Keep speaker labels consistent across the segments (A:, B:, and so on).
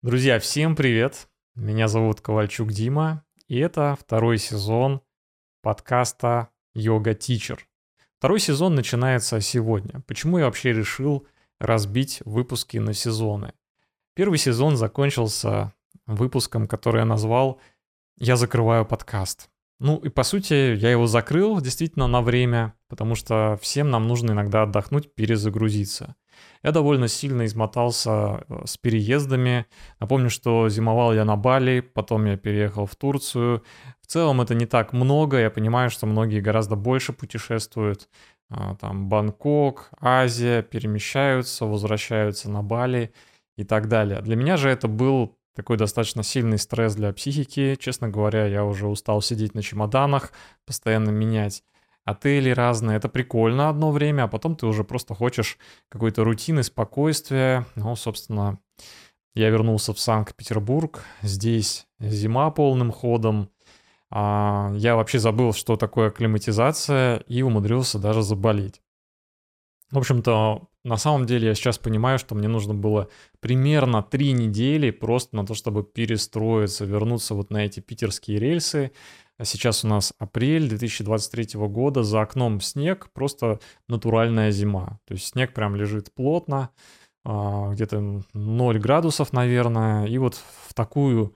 A: Друзья, всем привет! Меня зовут Ковальчук Дима, и это второй сезон подкаста «Йога Тичер». Второй сезон начинается сегодня. Почему я вообще решил разбить выпуски на сезоны? Первый сезон закончился выпуском, который я назвал «Я закрываю подкаст». Ну и по сути я его закрыл действительно на время, потому что всем нам нужно иногда отдохнуть, перезагрузиться. Я довольно сильно измотался э, с переездами. Напомню, что зимовал я на Бали, потом я переехал в Турцию. В целом это не так много, я понимаю, что многие гораздо больше путешествуют. А, там Бангкок, Азия, перемещаются, возвращаются на Бали и так далее. Для меня же это был такой достаточно сильный стресс для психики. Честно говоря, я уже устал сидеть на чемоданах, постоянно менять отели разные. Это прикольно одно время, а потом ты уже просто хочешь какой-то рутины, спокойствия. Ну, собственно, я вернулся в Санкт-Петербург. Здесь зима полным ходом. А, я вообще забыл, что такое акклиматизация, и умудрился даже заболеть. В общем-то, на самом деле я сейчас понимаю, что мне нужно было примерно три недели просто на то, чтобы перестроиться, вернуться вот на эти питерские рельсы, сейчас у нас апрель 2023 года, за окном снег, просто натуральная зима. То есть снег прям лежит плотно, а, где-то 0 градусов, наверное. И вот в такую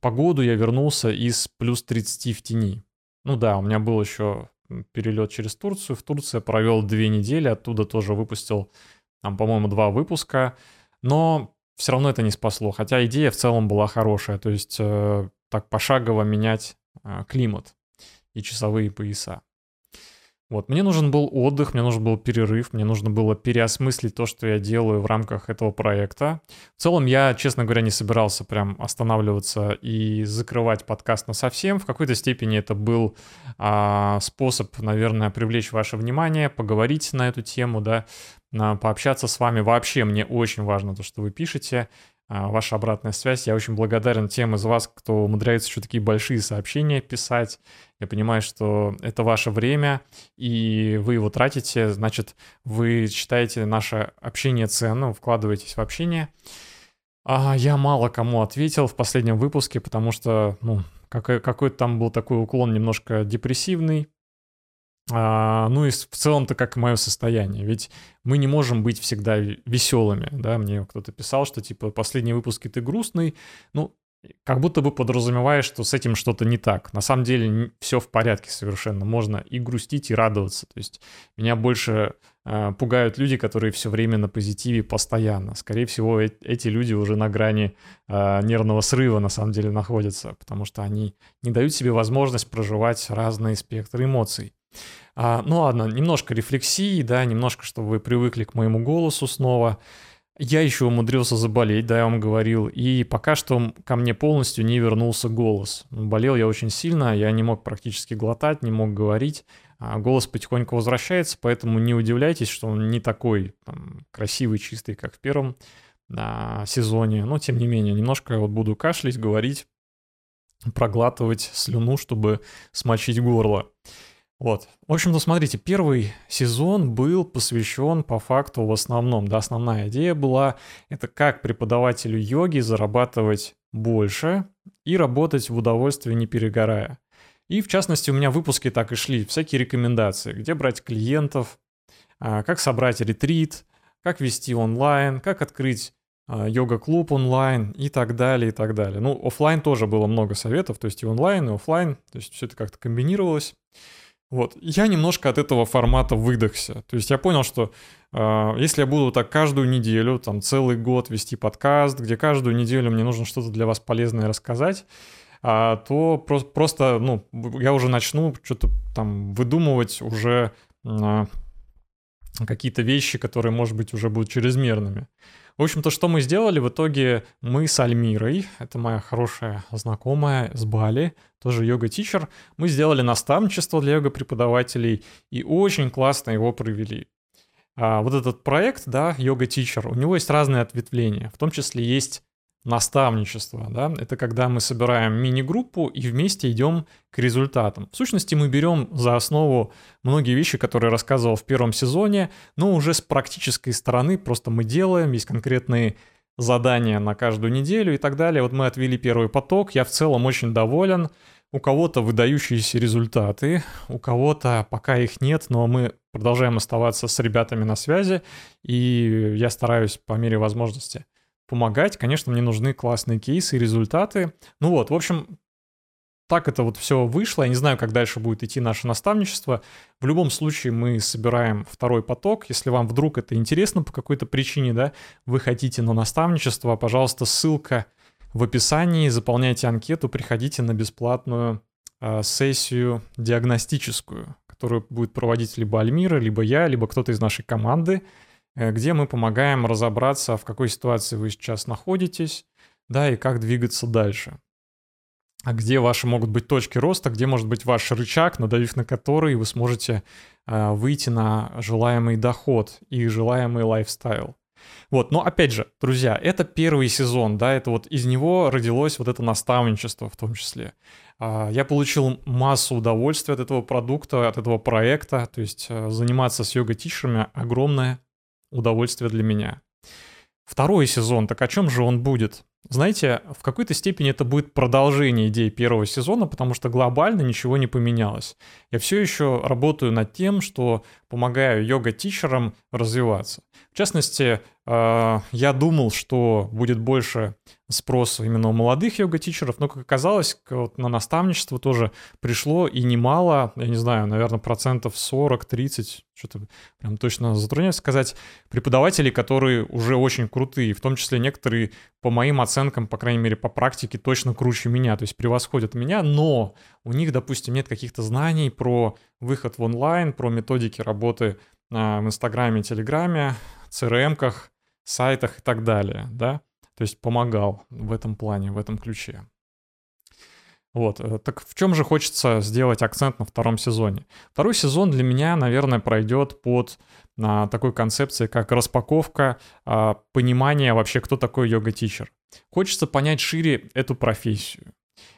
A: погоду я вернулся из плюс 30 в тени. Ну да, у меня был еще перелет через Турцию. В Турции я провел две недели, оттуда тоже выпустил, там, по-моему, два выпуска. Но все равно это не спасло, хотя идея в целом была хорошая. То есть э, так пошагово менять а, климат и часовые пояса. Вот, мне нужен был отдых, мне нужен был перерыв, мне нужно было переосмыслить то, что я делаю в рамках этого проекта. В целом, я, честно говоря, не собирался прям останавливаться и закрывать подкаст на совсем. В какой-то степени это был а, способ, наверное, привлечь ваше внимание, поговорить на эту тему, да, пообщаться с вами. Вообще, мне очень важно то, что вы пишете. А, ваша обратная связь. Я очень благодарен тем из вас, кто умудряется еще такие большие сообщения писать. Я понимаю, что это ваше время, и вы его тратите, значит, вы считаете наше общение ценным, вкладываетесь в общение. А я мало кому ответил в последнем выпуске, потому что, ну, какой-то там был такой уклон немножко депрессивный, а, ну и в целом-то как мое состояние. Ведь мы не можем быть всегда веселыми, да, мне кто-то писал, что типа последние выпуски ты грустный, ну, как будто бы подразумеваешь, что с этим что-то не так. На самом деле все в порядке совершенно. Можно и грустить, и радоваться. То есть меня больше э, пугают люди, которые все время на позитиве постоянно. Скорее всего, э- эти люди уже на грани э, нервного срыва на самом деле находятся, потому что они не дают себе возможность проживать разные спектры эмоций. А, ну ладно, немножко рефлексии, да, немножко, чтобы вы привыкли к моему голосу снова. Я еще умудрился заболеть, да, я вам говорил, и пока что ко мне полностью не вернулся голос. Болел я очень сильно, я не мог практически глотать, не мог говорить, а голос потихоньку возвращается, поэтому не удивляйтесь, что он не такой там, красивый, чистый, как в первом а, сезоне, но тем не менее, немножко вот буду кашлять, говорить, проглатывать слюну, чтобы смочить горло. Вот. В общем-то, смотрите, первый сезон был посвящен по факту в основном, да, основная идея была, это как преподавателю йоги зарабатывать больше и работать в удовольствие не перегорая. И в частности у меня выпуски так и шли, всякие рекомендации, где брать клиентов, а, как собрать ретрит, как вести онлайн, как открыть а, йога-клуб онлайн и так далее, и так далее. Ну, офлайн тоже было много советов, то есть и онлайн, и офлайн, то есть все это как-то комбинировалось. Вот. Я немножко от этого формата выдохся. То есть я понял, что э, если я буду так каждую неделю, там целый год вести подкаст, где каждую неделю мне нужно что-то для вас полезное рассказать, э, то про- просто, ну, я уже начну что-то там выдумывать уже э, какие-то вещи, которые, может быть, уже будут чрезмерными. В общем-то, что мы сделали? В итоге мы с Альмирой, это моя хорошая знакомая с Бали, тоже йога-тичер, мы сделали наставничество для йога-преподавателей и очень классно его провели. А вот этот проект, да, йога-тичер, у него есть разные ответвления, в том числе есть наставничество, да, это когда мы собираем мини-группу и вместе идем к результатам. В сущности, мы берем за основу многие вещи, которые я рассказывал в первом сезоне, но уже с практической стороны просто мы делаем, есть конкретные задания на каждую неделю и так далее. Вот мы отвели первый поток, я в целом очень доволен. У кого-то выдающиеся результаты, у кого-то пока их нет, но мы продолжаем оставаться с ребятами на связи, и я стараюсь по мере возможности помогать. Конечно, мне нужны классные кейсы и результаты. Ну вот, в общем, так это вот все вышло. Я не знаю, как дальше будет идти наше наставничество. В любом случае мы собираем второй поток. Если вам вдруг это интересно по какой-то причине, да, вы хотите на наставничество, пожалуйста, ссылка в описании. Заполняйте анкету, приходите на бесплатную э, сессию диагностическую, которую будет проводить либо Альмира, либо я, либо кто-то из нашей команды, где мы помогаем разобраться, в какой ситуации вы сейчас находитесь, да, и как двигаться дальше а где ваши могут быть точки роста, где может быть ваш рычаг, надавив на который вы сможете э, выйти на желаемый доход и желаемый лайфстайл. Вот, но опять же, друзья, это первый сезон, да, это вот из него родилось вот это наставничество в том числе. Э, я получил массу удовольствия от этого продукта, от этого проекта, то есть э, заниматься с йога-тишерами огромное удовольствие для меня. Второй сезон, так о чем же он будет? Знаете, в какой-то степени это будет продолжение идеи первого сезона, потому что глобально ничего не поменялось. Я все еще работаю над тем, что помогаю йога-тичерам развиваться. В частности, э, я думал, что будет больше спроса именно у молодых йога-тичеров, но, как оказалось, на наставничество тоже пришло и немало, я не знаю, наверное, процентов 40-30, что-то прям точно затрудняюсь сказать, преподавателей, которые уже очень крутые, в том числе некоторые, по моим оценкам, по крайней мере, по практике, точно круче меня, то есть превосходят меня, но у них, допустим, нет каких-то знаний про выход в онлайн, про методики работы в Инстаграме, Телеграме, CRM-ках, сайтах и так далее, да, то есть помогал в этом плане, в этом ключе. Вот, э, так в чем же хочется сделать акцент на втором сезоне? Второй сезон для меня, наверное, пройдет под а, такой концепцией, как распаковка, а, понимание вообще, кто такой йога-тичер. Хочется понять шире эту профессию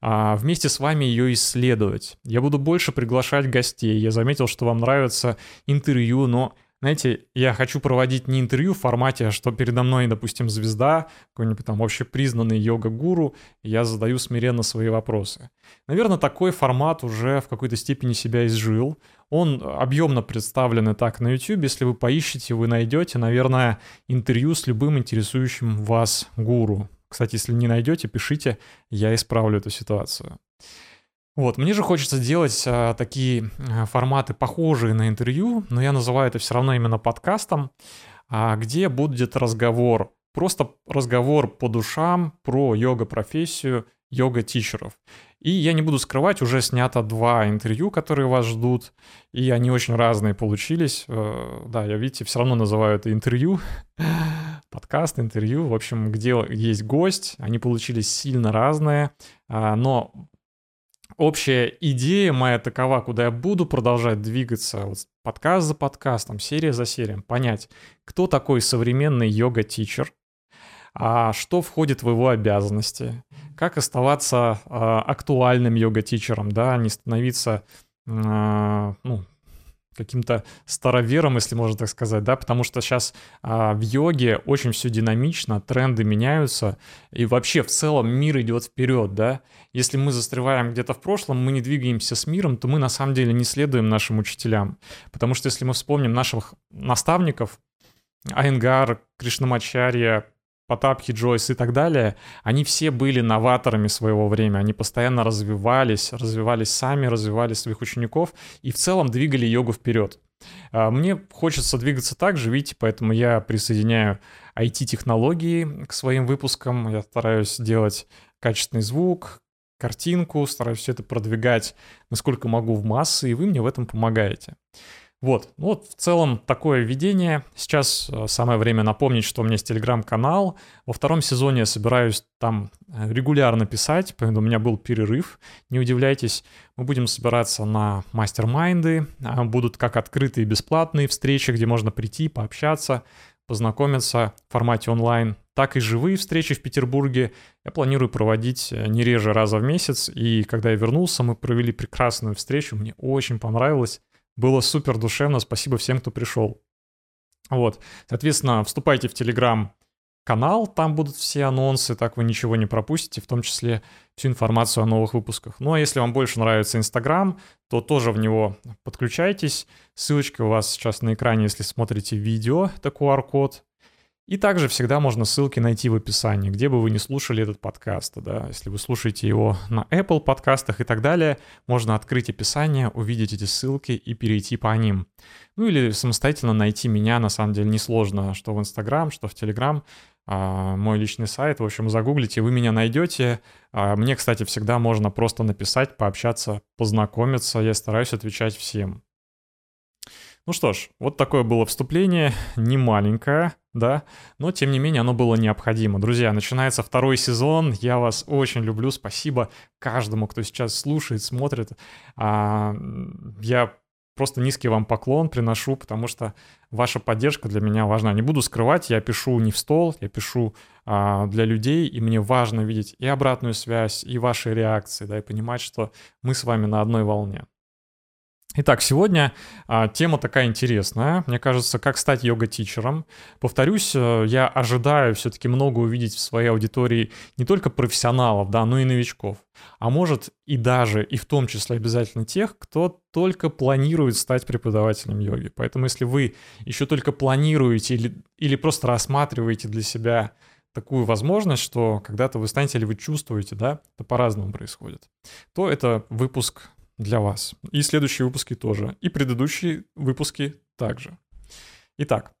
A: а, вместе с вами ее исследовать. Я буду больше приглашать гостей. Я заметил, что вам нравится интервью, но знаете, я хочу проводить не интервью в формате, что передо мной, допустим, звезда, какой-нибудь там общепризнанный йога-гуру, и я задаю смиренно свои вопросы. Наверное, такой формат уже в какой-то степени себя изжил. Он объемно представлен и так на YouTube. Если вы поищете, вы найдете, наверное, интервью с любым интересующим вас гуру. Кстати, если не найдете, пишите, я исправлю эту ситуацию. Вот, мне же хочется делать а, такие а, форматы, похожие на интервью, но я называю это все равно именно подкастом, а, где будет разговор, просто разговор по душам про йога-профессию, йога-тичеров. И я не буду скрывать, уже снято два интервью, которые вас ждут, и они очень разные получились. Э, да, я, видите, все равно называю это интервью, подкаст, интервью, в общем, где есть гость, они получились сильно разные, а, но общая идея моя такова, куда я буду продолжать двигаться, вот подкаст за подкастом, серия за серией, понять, кто такой современный йога-тичер, а что входит в его обязанности, как оставаться э, актуальным йога-тичером, да, не становиться, э, ну, каким-то старовером, если можно так сказать, да, потому что сейчас а, в йоге очень все динамично, тренды меняются, и вообще в целом мир идет вперед, да. Если мы застреваем где-то в прошлом, мы не двигаемся с миром, то мы на самом деле не следуем нашим учителям, потому что если мы вспомним наших наставников, Айнгар, Кришнамачарья, Потапхи, Джойс и так далее, они все были новаторами своего времени, они постоянно развивались, развивались сами, развивали своих учеников и в целом двигали йогу вперед. А, мне хочется двигаться так же, видите, поэтому я присоединяю IT-технологии к своим выпускам, я стараюсь делать качественный звук, картинку, стараюсь все это продвигать насколько могу в массы, и вы мне в этом помогаете. Вот, ну вот в целом такое введение. Сейчас э, самое время напомнить, что у меня есть телеграм-канал. Во втором сезоне я собираюсь там э, регулярно писать, поэтому у меня был перерыв. Не удивляйтесь, мы будем собираться на мастер-майнды. А, будут как открытые бесплатные встречи, где можно прийти, пообщаться, познакомиться в формате онлайн, так и живые встречи в Петербурге я планирую проводить э, не реже раза в месяц. И когда я вернулся, мы провели прекрасную встречу, мне очень понравилось. Было супер душевно, спасибо всем, кто пришел. Вот, соответственно, вступайте в Телеграм канал, там будут все анонсы, так вы ничего не пропустите, в том числе всю информацию о новых выпусках. Ну а если вам больше нравится Инстаграм, то тоже в него подключайтесь. Ссылочка у вас сейчас на экране, если смотрите видео, это QR-код. И также всегда можно ссылки найти в описании, где бы вы не слушали этот подкаст. Да? Если вы слушаете его на Apple подкастах и так далее, можно открыть описание, увидеть эти ссылки и перейти по ним. Ну или самостоятельно найти меня, на самом деле несложно, что в Instagram, что в Telegram, а, мой личный сайт. В общем, загуглите, вы меня найдете. А, мне, кстати, всегда можно просто написать, пообщаться, познакомиться. Я стараюсь отвечать всем. Ну что ж, вот такое было вступление, не маленькое, да, но тем не менее оно было необходимо. Друзья, начинается второй сезон, я вас очень люблю, спасибо каждому, кто сейчас слушает, смотрит. А, я просто низкий вам поклон приношу, потому что ваша поддержка для меня важна. Не буду скрывать, я пишу не в стол, я пишу а, для людей, и мне важно видеть и обратную связь, и ваши реакции, да, и понимать, что мы с вами на одной волне. Итак, сегодня а, тема такая интересная. Мне кажется, как стать йога-тичером. Повторюсь, э, я ожидаю все-таки много увидеть в своей аудитории не только профессионалов, да, но и новичков. А может и даже, и в том числе обязательно тех, кто только планирует стать преподавателем йоги. Поэтому если вы еще только планируете или, или просто рассматриваете для себя такую возможность, что когда-то вы станете или вы чувствуете, да, это по-разному происходит, то это выпуск для вас. И следующие выпуски тоже. И предыдущие выпуски также. Итак,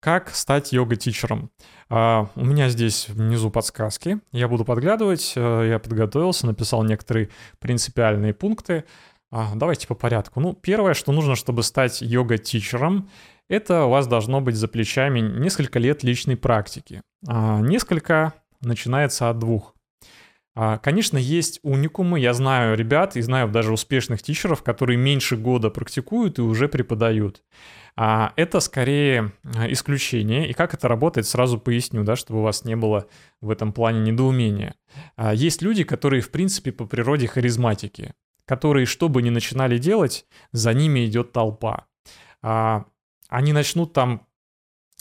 A: как стать йога-тичером? Uh, у меня здесь внизу подсказки. Я буду подглядывать. Uh, я подготовился, написал некоторые принципиальные пункты. Uh, давайте по порядку. Ну, первое, что нужно, чтобы стать йога-тичером, это у вас должно быть за плечами несколько лет личной практики. Несколько начинается от двух. А, конечно, есть уникумы. Я знаю ребят и знаю даже успешных тичеров, которые меньше года практикуют и уже преподают. А, это скорее а, исключение. И как это работает, сразу поясню, да, чтобы у вас не было в этом плане недоумения. Есть люди, которые, в принципе, по природе харизматики, которые, что бы ни начинали делать, за ними идет толпа. Они начнут там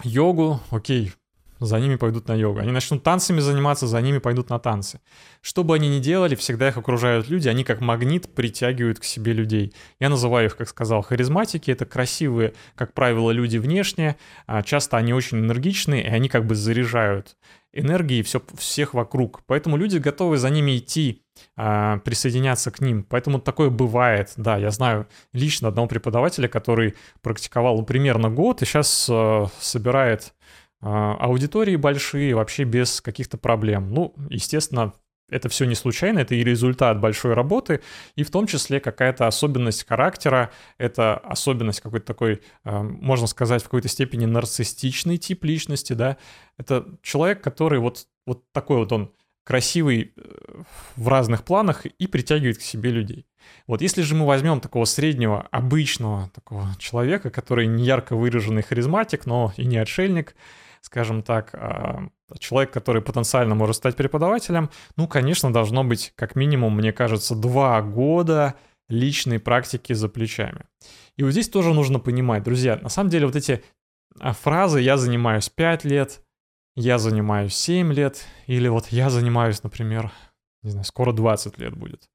A: йогу, окей, за ними пойдут на йогу. Они начнут танцами заниматься, за ними пойдут на танцы. Что бы они ни делали, всегда их окружают люди, они как магнит притягивают к себе людей. Я называю их, как сказал, харизматики. Это красивые, как правило, люди внешне. А часто они очень энергичные, и они как бы заряжают энергией все, всех вокруг. Поэтому люди готовы за ними идти, а, присоединяться к ним. Поэтому такое бывает. Да, я знаю лично одного преподавателя, который практиковал примерно год и сейчас э, собирает аудитории большие, вообще без каких-то проблем. Ну, естественно, это все не случайно, это и результат большой работы, и в том числе какая-то особенность характера, это особенность какой-то такой, а, можно сказать, в какой-то степени нарциссичный тип личности, да. Это человек, который вот, вот такой вот он красивый э, в разных планах и притягивает к себе людей. Вот если же мы возьмем такого среднего, обычного такого человека, который не ярко выраженный харизматик, но и не отшельник, скажем так, а, человек, который потенциально может стать преподавателем, ну, конечно, должно быть как минимум, мне кажется, два года личной практики за плечами. И вот здесь тоже нужно понимать, друзья, на самом деле вот эти а, фразы «я занимаюсь 5 лет», «я занимаюсь 7 лет» или вот «я занимаюсь, например, не знаю, скоро 20 лет будет».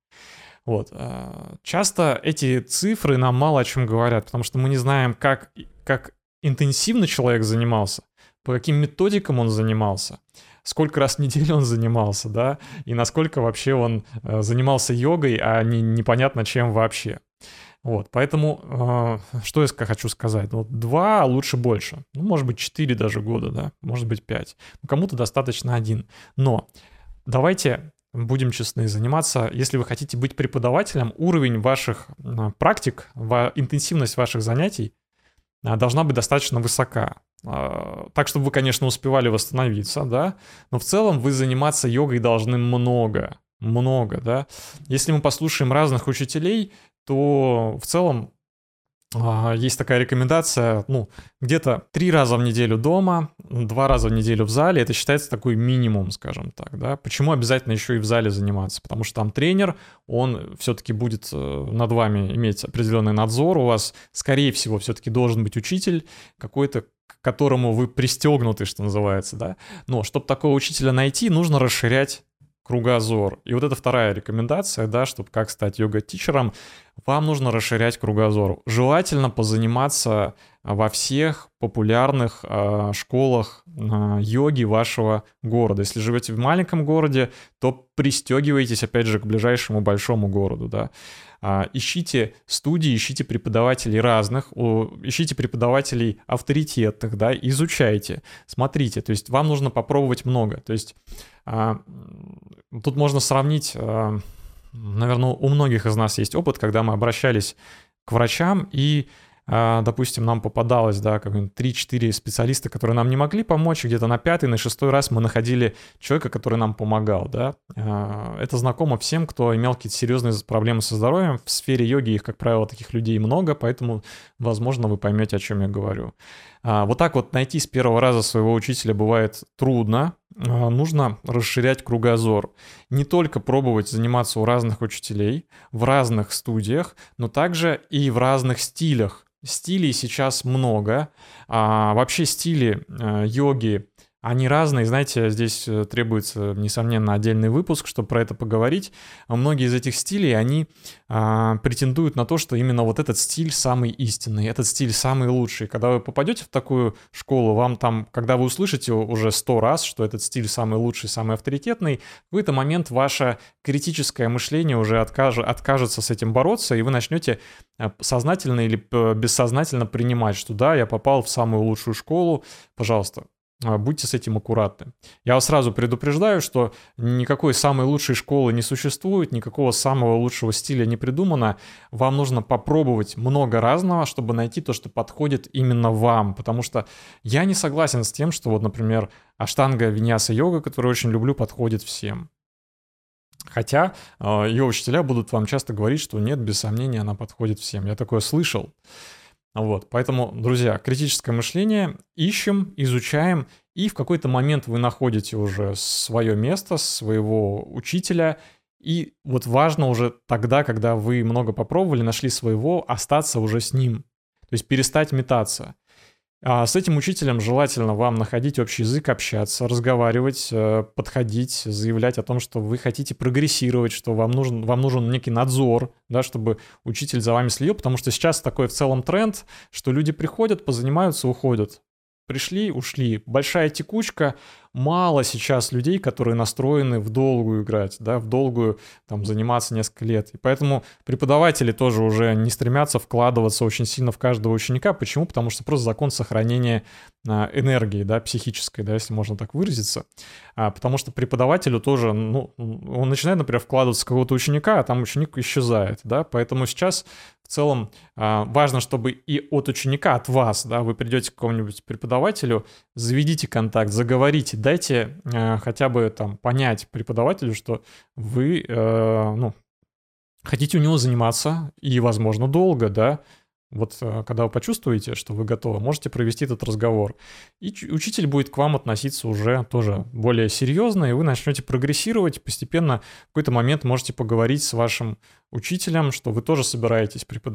A: Вот. А, часто эти цифры нам мало о чем говорят, потому что мы не знаем, как, как интенсивно человек занимался по каким методикам он занимался, сколько раз в неделю он занимался, да, и насколько вообще он э, занимался йогой, а не непонятно чем вообще. Вот, поэтому, э, что я хочу сказать, вот два, а лучше больше, ну, может быть, четыре даже года, да, может быть, пять, ну, кому-то достаточно один, но давайте будем честны, заниматься, если вы хотите быть преподавателем, уровень ваших э, практик, интенсивность ваших занятий должна быть достаточно высока. А, так, чтобы вы, конечно, успевали восстановиться, да, но в целом вы заниматься йогой должны много, много, да. Если мы послушаем разных учителей, то в целом а, есть такая рекомендация, ну, где-то три раза в неделю дома, два раза в неделю в зале, это считается такой минимум, скажем так, да. Почему обязательно еще и в зале заниматься? Потому что там тренер, он все-таки будет э, над вами иметь определенный надзор, у вас, скорее всего, все-таки должен быть учитель, какой-то которому вы пристегнуты, что называется, да. Но чтобы такого учителя найти, нужно расширять кругозор. И вот это вторая рекомендация, да, чтобы как стать йога-тичером, вам нужно расширять кругозор. Желательно позаниматься во всех популярных э, школах э, йоги вашего города. Если живете в маленьком городе, то пристегивайтесь, опять же, к ближайшему большому городу, да. А, ищите студии, ищите преподавателей разных, ищите преподавателей авторитетных, да, изучайте, смотрите. То есть вам нужно попробовать много. То есть а, тут можно сравнить, а, наверное, у многих из нас есть опыт, когда мы обращались к врачам и допустим, нам попадалось, да, как 3-4 специалиста, которые нам не могли помочь, где-то на пятый, на шестой раз мы находили человека, который нам помогал, да. А, это знакомо всем, кто имел какие-то серьезные проблемы со здоровьем. В сфере йоги их, как правило, таких людей много, поэтому, возможно, вы поймете, о чем я говорю. А, вот так вот найти с первого раза своего учителя бывает трудно, нужно расширять кругозор. Не только пробовать заниматься у разных учителей, в разных студиях, но также и в разных стилях. Стилей сейчас много. А, вообще стили э, йоги они разные, знаете, здесь э, требуется, несомненно, отдельный выпуск, чтобы про это поговорить. Многие из этих стилей, они а, претендуют на то, что именно вот этот стиль самый истинный, этот стиль самый лучший. Когда вы попадете в такую школу, вам там, когда вы услышите уже сто раз, что этот стиль самый лучший, самый авторитетный, в этот момент ваше критическое мышление уже откаж, откажется с этим бороться, и вы начнете э, сознательно или э, бессознательно принимать, что да, я попал в самую лучшую школу, пожалуйста, будьте с этим аккуратны. Я вас сразу предупреждаю, что никакой самой лучшей школы не существует, никакого самого лучшего стиля не придумано. Вам нужно попробовать много разного, чтобы найти то, что подходит именно вам. Потому что я не согласен с тем, что вот, например, аштанга виньяса йога, которую очень люблю, подходит всем. Хотя а, ее учителя будут вам часто говорить, что нет, без сомнения, она подходит всем. Я такое слышал. Вот, поэтому, друзья, критическое мышление ищем, изучаем, и в какой-то момент вы находите уже свое место, своего учителя, и вот важно уже тогда, когда вы много попробовали, нашли своего, остаться уже с ним. То есть перестать метаться. А с этим учителем желательно вам находить общий язык, общаться, разговаривать, э, подходить, заявлять о том, что вы хотите прогрессировать, что вам нужен, вам нужен некий надзор, да, чтобы учитель за вами следил, потому что сейчас такой в целом тренд, что люди приходят, позанимаются, уходят. Пришли, ушли. Большая текучка, мало сейчас людей, которые настроены в долгую играть, да, в долгую там заниматься несколько лет. И поэтому преподаватели тоже уже не стремятся вкладываться очень сильно в каждого ученика. Почему? Потому что просто закон сохранения а, энергии, да, психической, да, если можно так выразиться. А, потому что преподавателю тоже, ну, он начинает, например, вкладываться в какого-то ученика, а там ученик исчезает, да, поэтому сейчас в целом а, важно, чтобы и от ученика, от вас, да, вы придете к какому-нибудь преподавателю, заведите контакт, заговорите, дайте э, хотя бы там понять преподавателю, что вы, э, ну, хотите у него заниматься и, возможно, долго, да, вот э, когда вы почувствуете, что вы готовы, можете провести этот разговор. И учитель будет к вам относиться уже тоже более серьезно, и вы начнете прогрессировать. Постепенно в какой-то момент можете поговорить с вашим учителем, что вы тоже собираетесь преподавать.